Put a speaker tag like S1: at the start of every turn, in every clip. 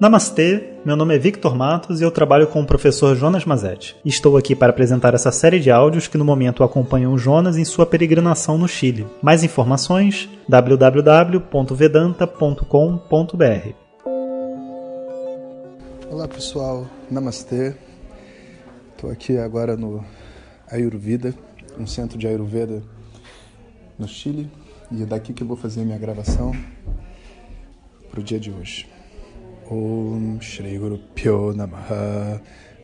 S1: Namastê, meu nome é Victor Matos e eu trabalho com o professor Jonas Mazetti. Estou aqui para apresentar essa série de áudios que no momento acompanham o Jonas em sua peregrinação no Chile. Mais informações www.vedanta.com.br.
S2: Olá pessoal, Namastê. Estou aqui agora no Ayurveda, um centro de Ayurveda no Chile, e é daqui que eu vou fazer minha gravação para o dia de hoje. Om Shri Guru Pyo Namaha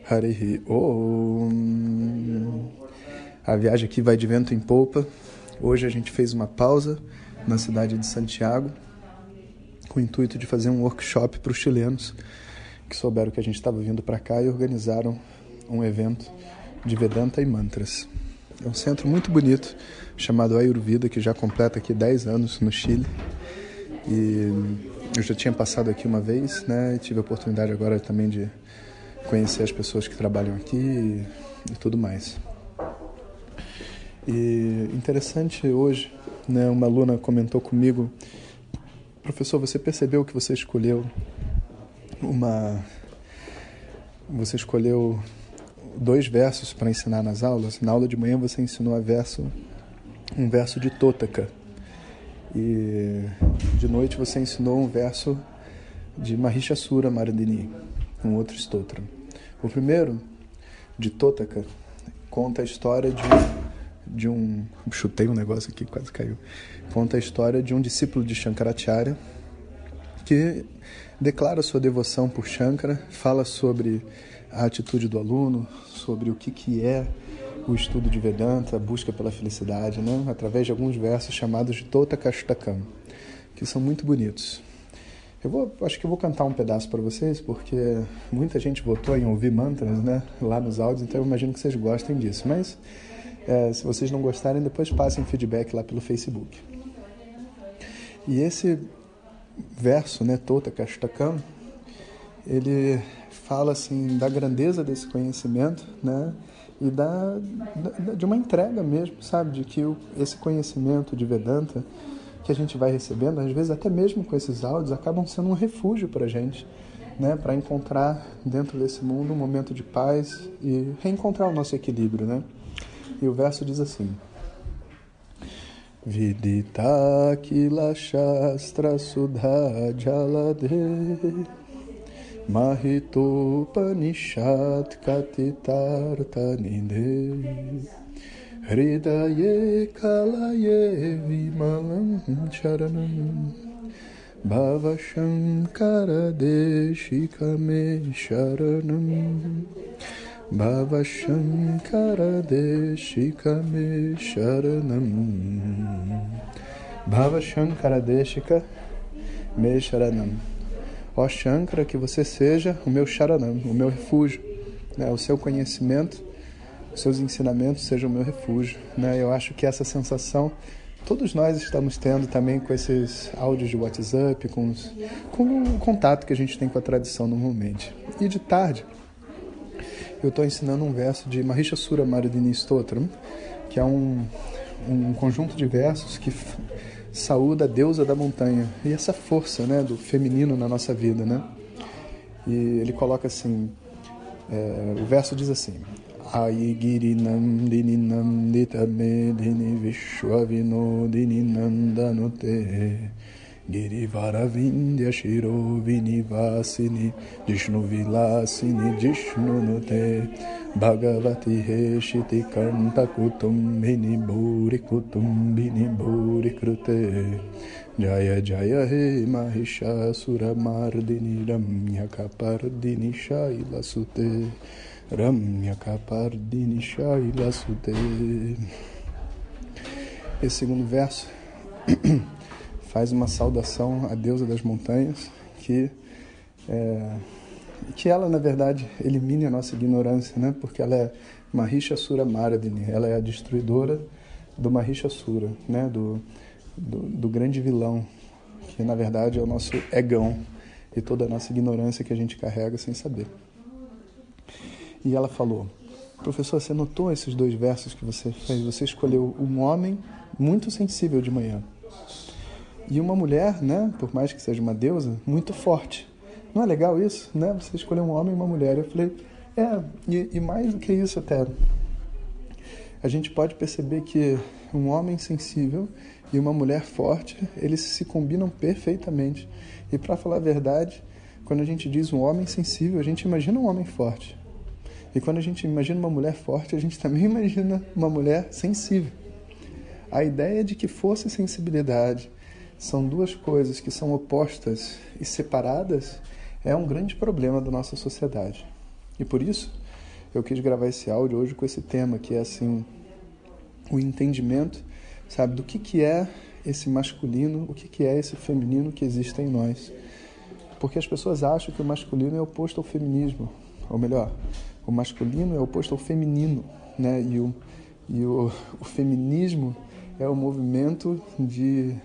S2: Harihi Om. A viagem aqui vai de vento em polpa. Hoje a gente fez uma pausa na cidade de Santiago com o intuito de fazer um workshop para os chilenos que souberam que a gente estava vindo para cá e organizaram um evento de Vedanta e Mantras. É um centro muito bonito chamado Ayurveda que já completa aqui 10 anos no Chile. E eu já tinha passado aqui uma vez, né? Tive a oportunidade agora também de conhecer as pessoas que trabalham aqui e, e tudo mais. E interessante hoje, né? Uma aluna comentou comigo, professor, você percebeu que você escolheu uma, você escolheu dois versos para ensinar nas aulas. Na aula de manhã você ensinou a verso, um verso de Totaka e de noite você ensinou um verso de Mahishasura Mardini, um outro stotra. O primeiro, de Totaka, conta a história de, de um. Chutei um negócio aqui, quase caiu. Conta a história de um discípulo de Shankaracharya que declara sua devoção por Shankara, fala sobre a atitude do aluno, sobre o que, que é o estudo de Vedanta, a busca pela felicidade, né? através de alguns versos chamados de Tota Kastakam, que são muito bonitos. Eu vou, acho que eu vou cantar um pedaço para vocês, porque muita gente votou em ouvir mantras né, lá nos áudios, então eu imagino que vocês gostem disso. Mas é, se vocês não gostarem, depois passem feedback lá pelo Facebook. E esse verso, né, Tota Kastakam, ele fala assim da grandeza desse conhecimento, né? E da, da, de uma entrega mesmo, sabe? De que o, esse conhecimento de Vedanta que a gente vai recebendo, às vezes até mesmo com esses áudios, acabam sendo um refúgio para a gente, né? Para encontrar dentro desse mundo um momento de paz e reencontrar o nosso equilíbrio, né? E o verso diz assim. Vidita Kila Shastra Sudha Jalade महितोपनिषात् कथितार्थनिधे हृदये कलये विमलं शरणं कमे शरणं। करदेशिकम शरणं। भवशङ्करदेशिक मे शरणम् Ó Shankara, que você seja o meu Sharanam, o meu refúgio. Né? O seu conhecimento, os seus ensinamentos sejam o meu refúgio. Né? Eu acho que essa sensação todos nós estamos tendo também com esses áudios de WhatsApp, com, os, com o contato que a gente tem com a tradição normalmente. E de tarde, eu estou ensinando um verso de Mahishasura Maradini Stotram, que é um, um conjunto de versos que saúda a deusa da montanha e essa força né, do feminino na nossa vida. Né? E ele coloca assim: é, o verso diz assim. Aigiri Nandini Nandita Medini Girivaravindya Shiro Vinivasini Jishnu Vilasini Jishnu Nute. Bhagavati Heshiti Kanta Kutumbini Bhuri Kutumbini Bhuri Krute. Jaya Jaya He Mahishasura Mardini Ramya Kapardini Shaila Sute. Ramya Kapardini Shaila Sute. Esse segundo verso faz uma saudação à deusa das montanhas que é, que ela, na verdade, elimine a nossa ignorância, né? porque ela é Mahishasura Maradini, ela é a destruidora do Mahishasura, né? do, do, do grande vilão, que na verdade é o nosso egão e toda a nossa ignorância que a gente carrega sem saber. E ela falou: Professor, você notou esses dois versos que você fez? Você escolheu um homem muito sensível de manhã e uma mulher, né, por mais que seja uma deusa, muito forte Não é legal isso, né? Você escolher um homem e uma mulher. Eu falei, é, e, e mais do que isso até. A gente pode perceber que um homem sensível e uma mulher forte, eles se combinam perfeitamente. E para falar a verdade, quando a gente diz um homem sensível, a gente imagina um homem forte. E quando a gente imagina uma mulher forte, a gente também imagina uma mulher sensível. A ideia de que força e sensibilidade são duas coisas que são opostas e separadas é um grande problema da nossa sociedade. E por isso eu quis gravar esse áudio hoje com esse tema que é assim o entendimento, sabe, do que que é esse masculino, o que que é esse feminino que existe em nós. Porque as pessoas acham que o masculino é oposto ao feminismo, ou melhor, o masculino é oposto ao feminino, né? E o, e o, o feminismo é o movimento de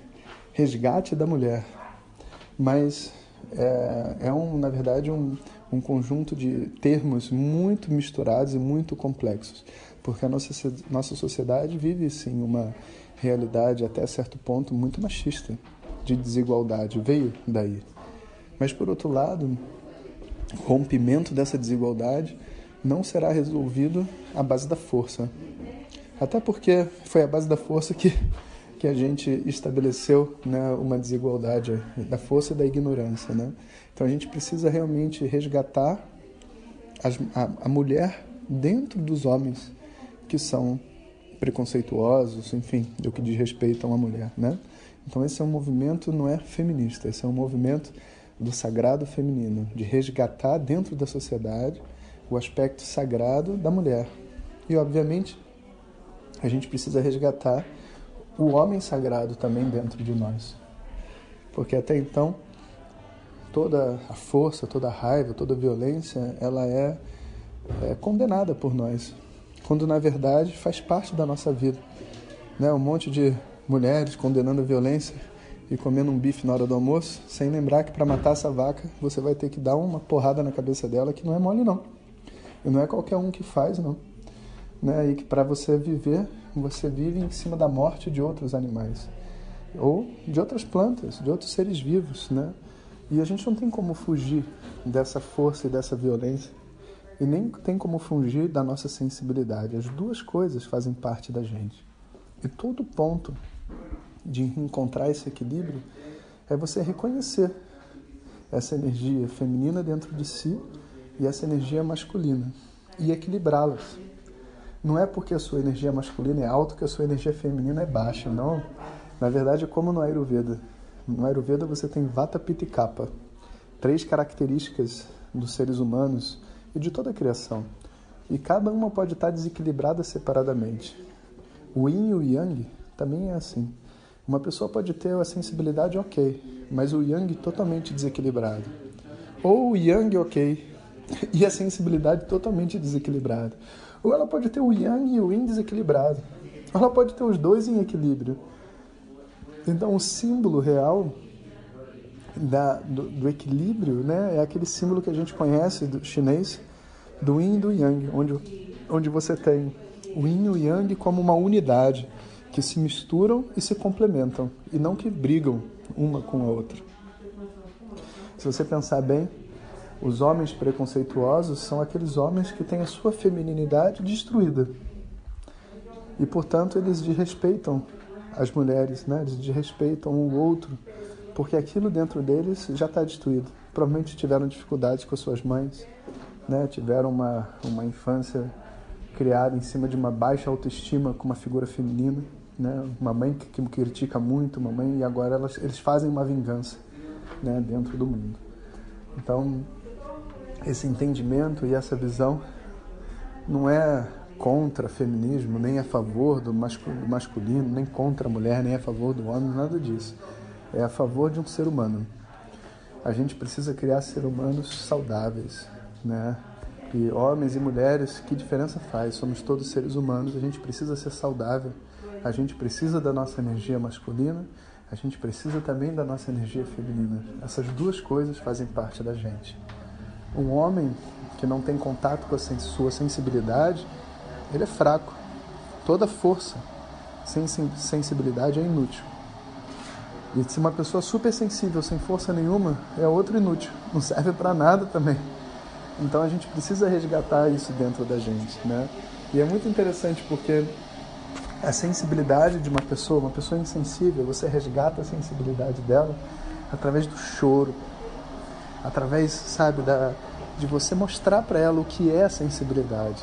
S2: resgate da mulher. Mas é, é um, na verdade, um, um conjunto de termos muito misturados e muito complexos, porque a nossa, nossa sociedade vive, sim, uma realidade até certo ponto muito machista, de desigualdade, veio daí. Mas, por outro lado, o rompimento dessa desigualdade não será resolvido à base da força. Até porque foi a base da força que que a gente estabeleceu né, uma desigualdade da força e da ignorância. Né? Então a gente precisa realmente resgatar as, a, a mulher dentro dos homens que são preconceituosos, enfim, do que diz respeito a uma mulher. Né? Então esse é um movimento não é feminista, esse é um movimento do sagrado feminino, de resgatar dentro da sociedade o aspecto sagrado da mulher. E obviamente a gente precisa resgatar o homem sagrado também dentro de nós. Porque até então, toda a força, toda a raiva, toda a violência, ela é, é condenada por nós, quando na verdade faz parte da nossa vida. Né? Um monte de mulheres condenando a violência e comendo um bife na hora do almoço, sem lembrar que para matar essa vaca você vai ter que dar uma porrada na cabeça dela que não é mole não. E não é qualquer um que faz não. Né? E que para você viver você vive em cima da morte de outros animais ou de outras plantas, de outros seres vivos, né? E a gente não tem como fugir dessa força e dessa violência e nem tem como fugir da nossa sensibilidade. As duas coisas fazem parte da gente. E todo ponto de encontrar esse equilíbrio é você reconhecer essa energia feminina dentro de si e essa energia masculina e equilibrá-las. Não é porque a sua energia masculina é alta que a sua energia feminina é baixa, não. Na verdade, como no Ayurveda. No Ayurveda você tem Vata, Pitta e Kapha. Três características dos seres humanos e de toda a criação. E cada uma pode estar desequilibrada separadamente. O Yin e o Yang também é assim. Uma pessoa pode ter a sensibilidade ok, mas o Yang totalmente desequilibrado. Ou o Yang ok e a sensibilidade totalmente desequilibrada. Ou ela pode ter o yang e o yin desequilibrado. Ou ela pode ter os dois em equilíbrio. Então, o símbolo real da, do, do, equilíbrio né, é aquele símbolo que a gente conhece do chinês, do yin e do yang, onde, onde você tem o yin e o yang como uma unidade que se misturam e se complementam, e não que brigam uma com a outra. Se você pensar bem, os homens preconceituosos são aqueles homens que têm a sua femininidade destruída. E, portanto, eles desrespeitam as mulheres, né? eles desrespeitam o outro, porque aquilo dentro deles já está destruído. Provavelmente tiveram dificuldades com as suas mães, né? tiveram uma, uma infância criada em cima de uma baixa autoestima com uma figura feminina, né? uma mãe que, que critica muito, uma mãe, e agora elas, eles fazem uma vingança né? dentro do mundo. Então, esse entendimento e essa visão não é contra feminismo, nem a favor do masculino, nem contra a mulher, nem a favor do homem, nada disso. É a favor de um ser humano. A gente precisa criar seres humanos saudáveis, né? E homens e mulheres, que diferença faz? Somos todos seres humanos, a gente precisa ser saudável. A gente precisa da nossa energia masculina, a gente precisa também da nossa energia feminina. Essas duas coisas fazem parte da gente. Um homem que não tem contato com a sua sensibilidade, ele é fraco. Toda força sem sensibilidade é inútil. E se uma pessoa super sensível, sem força nenhuma, é outro inútil, não serve para nada também. Então a gente precisa resgatar isso dentro da gente, né? E é muito interessante porque a sensibilidade de uma pessoa, uma pessoa insensível, você resgata a sensibilidade dela através do choro, através, sabe, da, de você mostrar para ela o que é a sensibilidade.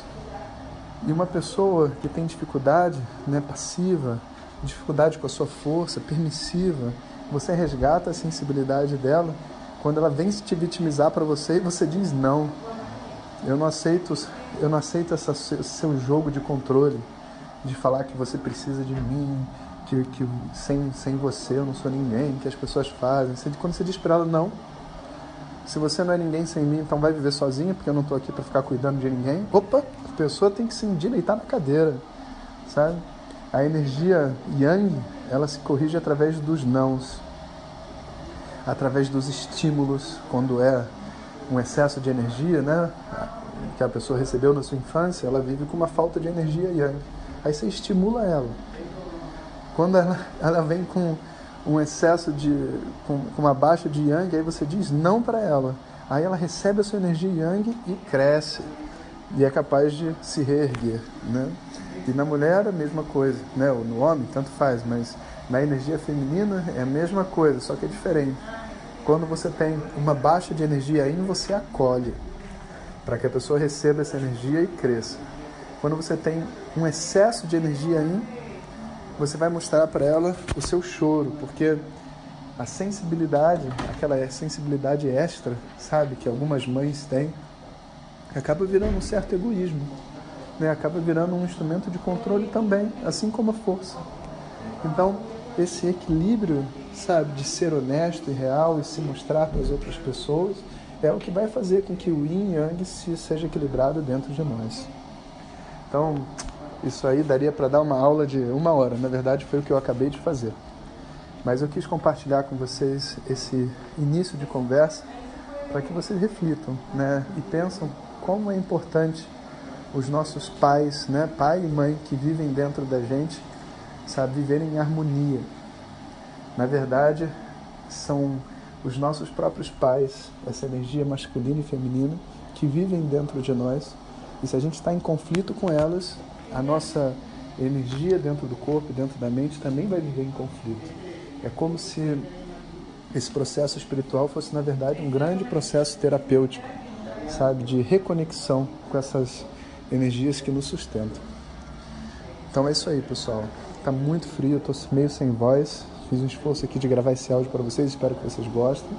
S2: E uma pessoa que tem dificuldade, né, passiva, dificuldade com a sua força, permissiva, você resgata a sensibilidade dela quando ela vem te vitimizar para você e você diz não. Eu não aceito, eu não aceito esse seu jogo de controle, de falar que você precisa de mim, que, que sem, sem você eu não sou ninguém, que as pessoas fazem. Quando você diz para ela não, se você não é ninguém sem mim, então vai viver sozinha, porque eu não estou aqui para ficar cuidando de ninguém. Opa, a pessoa tem que se endireitar na cadeira, sabe? A energia yang, ela se corrige através dos nãos, através dos estímulos, quando é um excesso de energia, né? Que a pessoa recebeu na sua infância, ela vive com uma falta de energia yang. Aí você estimula ela. Quando ela, ela vem com um excesso de. com, com uma baixa de yang, aí você diz não para ela. Aí ela recebe a sua energia yang e cresce. E é capaz de se reerguer. Né? E na mulher a mesma coisa. Né? Ou no homem, tanto faz, mas na energia feminina é a mesma coisa, só que é diferente. Quando você tem uma baixa de energia aí, você acolhe para que a pessoa receba essa energia e cresça. Quando você tem um excesso de energia aí, você vai mostrar para ela o seu choro, porque a sensibilidade, aquela sensibilidade extra, sabe, que algumas mães têm, acaba virando um certo egoísmo, né? acaba virando um instrumento de controle também, assim como a força. Então, esse equilíbrio, sabe, de ser honesto e real e se mostrar para as outras pessoas, é o que vai fazer com que o yin e yang se seja equilibrado dentro de nós. Então, isso aí daria para dar uma aula de uma hora. Na verdade, foi o que eu acabei de fazer. Mas eu quis compartilhar com vocês esse início de conversa para que vocês reflitam, né? E pensam como é importante os nossos pais, né? Pai e mãe que vivem dentro da gente, sabe, viverem em harmonia. Na verdade, são os nossos próprios pais, essa energia masculina e feminina que vivem dentro de nós. E se a gente está em conflito com elas, a nossa energia dentro do corpo, dentro da mente, também vai viver em conflito. É como se esse processo espiritual fosse, na verdade, um grande processo terapêutico, sabe, de reconexão com essas energias que nos sustentam. Então é isso aí, pessoal. Tá muito frio, eu tô meio sem voz. Fiz um esforço aqui de gravar esse áudio para vocês, espero que vocês gostem.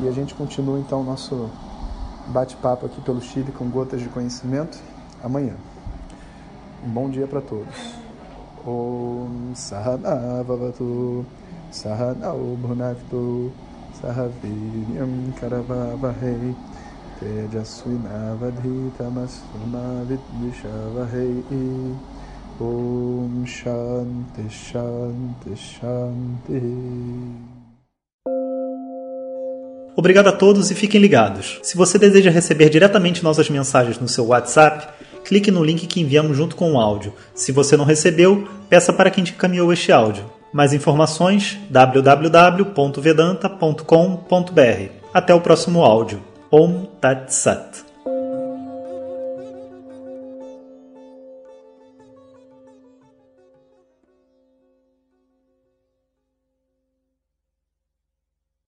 S2: E a gente continua então o nosso bate-papo aqui pelo Chile com gotas de conhecimento amanhã. Um bom dia para todos. Om Sahana Vavatu Sahana Bhunaktu Sahaviryam Karavavahei Tejasvinavadhitamassuma Vidvishavahei Om Shanti Shanti Shanti
S1: Obrigado a todos e fiquem ligados. Se você deseja receber diretamente nossas mensagens no seu WhatsApp, clique no link que enviamos junto com o áudio. Se você não recebeu, peça para quem te encaminhou este áudio. Mais informações www.vedanta.com.br. Até o próximo áudio. Om Tat Sat.